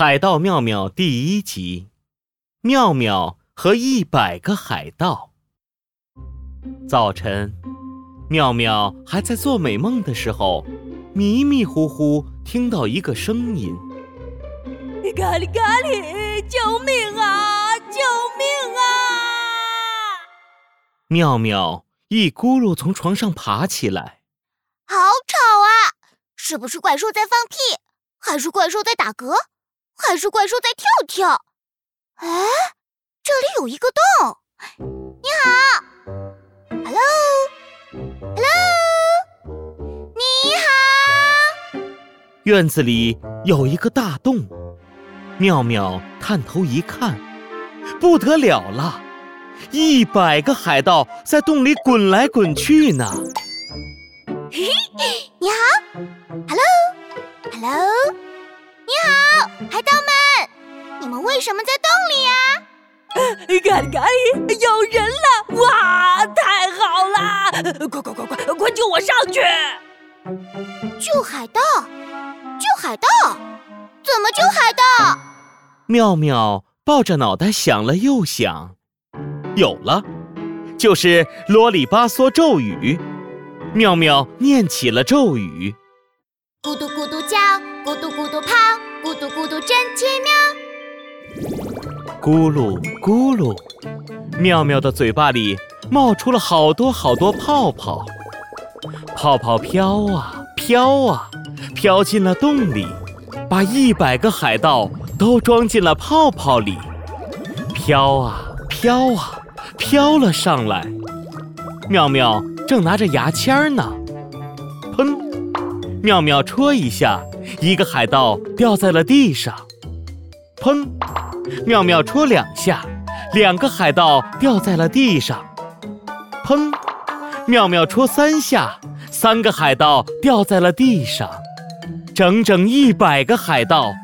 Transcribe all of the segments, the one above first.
海盗妙妙第一集：妙妙和一百个海盗。早晨，妙妙还在做美梦的时候，迷迷糊糊听到一个声音：“咖喱咖喱，救命啊！救命啊！”妙妙一咕噜从床上爬起来，好吵啊！是不是怪兽在放屁？还是怪兽在打嗝？还是怪兽在跳跳？哎，这里有一个洞。你好，Hello，Hello，你好。院子里有一个大洞，妙妙探头一看，不得了了，一百个海盗在洞里滚来滚去呢。嘿嘿，你好，Hello，Hello。你为什么在洞里呀？咖喱咖喱，有人了！哇，太好了！快快快快快救我上去！救海盗？救海盗？怎么救海盗？妙妙抱着脑袋想了又想，有了，就是啰里吧嗦咒语。妙妙念起了咒语。咕嘟咕嘟叫，咕嘟咕嘟跑，咕嘟咕嘟真奇妙。咕噜咕噜，妙妙的嘴巴里冒出了好多好多泡泡，泡泡飘啊飘啊，飘进了洞里，把一百个海盗都装进了泡泡里，飘啊飘啊，飘了上来。妙妙正拿着牙签呢，砰！妙妙戳一下，一个海盗掉在了地上。砰！妙妙戳两下，两个海盗掉在了地上。砰！妙妙戳三下，三个海盗掉在了地上。整整一百个海盗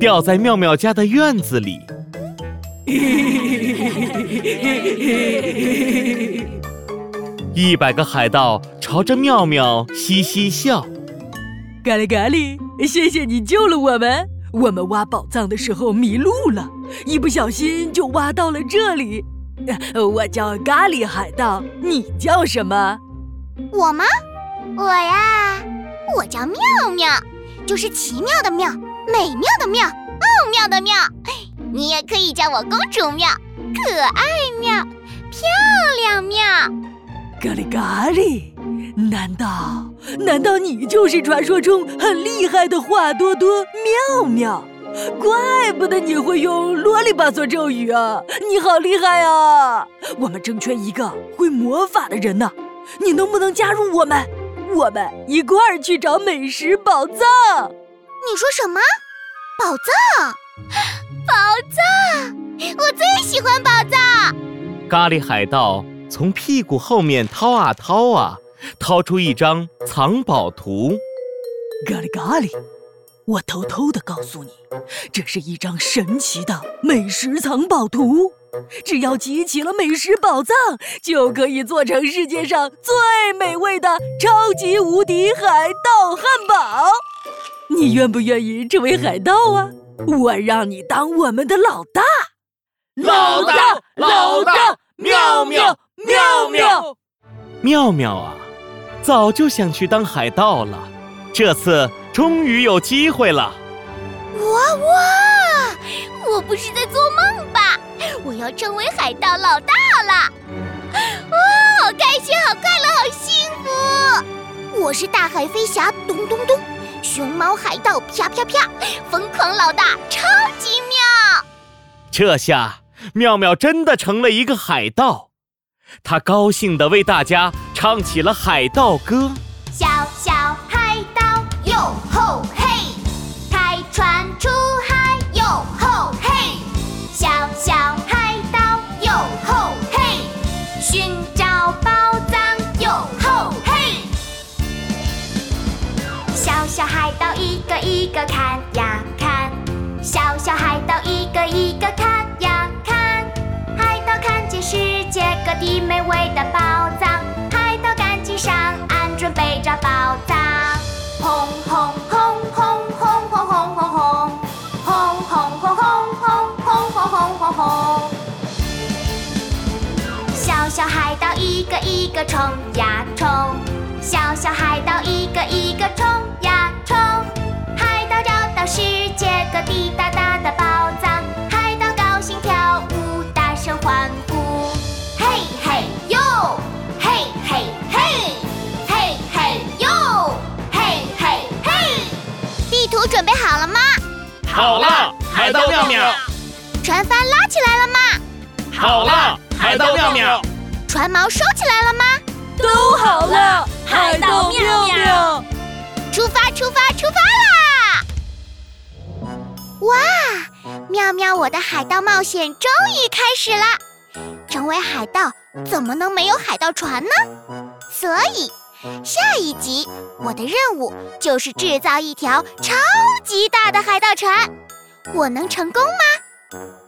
掉在妙妙家的院子里。一百个海盗朝着妙妙嘻嘻笑。咖喱咖喱，谢谢你救了我们。我们挖宝藏的时候迷路了，一不小心就挖到了这里。我叫咖喱海盗，你叫什么？我吗？我呀，我叫妙妙，就是奇妙的妙，美妙的妙，奥妙的妙。你也可以叫我公主妙，可爱妙，漂亮妙。咖喱咖喱。难道难道你就是传说中很厉害的华多多妙妙？怪不得你会用啰里吧嗦咒语啊！你好厉害啊！我们正缺一个会魔法的人呢，你能不能加入我们？我们一块儿去找美食宝藏。你说什么？宝藏？宝藏！我最喜欢宝藏。咖喱海盗从屁股后面掏啊掏啊。掏出一张藏宝图，咖喱咖喱，我偷偷的告诉你，这是一张神奇的美食藏宝图。只要集齐了美食宝藏，就可以做成世界上最美味的超级无敌海盗汉堡。你愿不愿意成为海盗啊？我让你当我们的老大，老大，老大，妙妙，妙妙，妙妙啊！早就想去当海盗了，这次终于有机会了！哇哇！我不是在做梦吧？我要成为海盗老大了！哇，好开心，好快乐，好幸福！我是大海飞侠，咚咚咚；熊猫海盗，啪啪啪；疯狂老大，超级妙！这下妙妙真的成了一个海盗。他高兴地为大家唱起了海盗歌：小小海盗哟吼嘿，开船出海哟吼嘿，小小海盗哟吼嘿，寻找宝藏哟吼嘿，小小海盗一个一个看呀看，小小海的美味的宝藏，海盗赶紧上岸准备找宝藏。红红红轰轰轰轰轰轰轰，轰轰轰轰轰轰轰轰轰轰。小小海盗一个一个冲呀冲，小小海盗一个一个冲呀冲，海盗找到世界各地大大的宝。好了，海盗妙妙。船帆拉起来了吗？好了，海盗妙妙。船锚收起来了吗？都好了，海盗妙妙。出发，出发，出发啦！哇，妙妙，我的海盗冒险终于开始啦！成为海盗怎么能没有海盗船呢？所以，下一集我的任务就是制造一条超级大的海盗船。我能成功吗？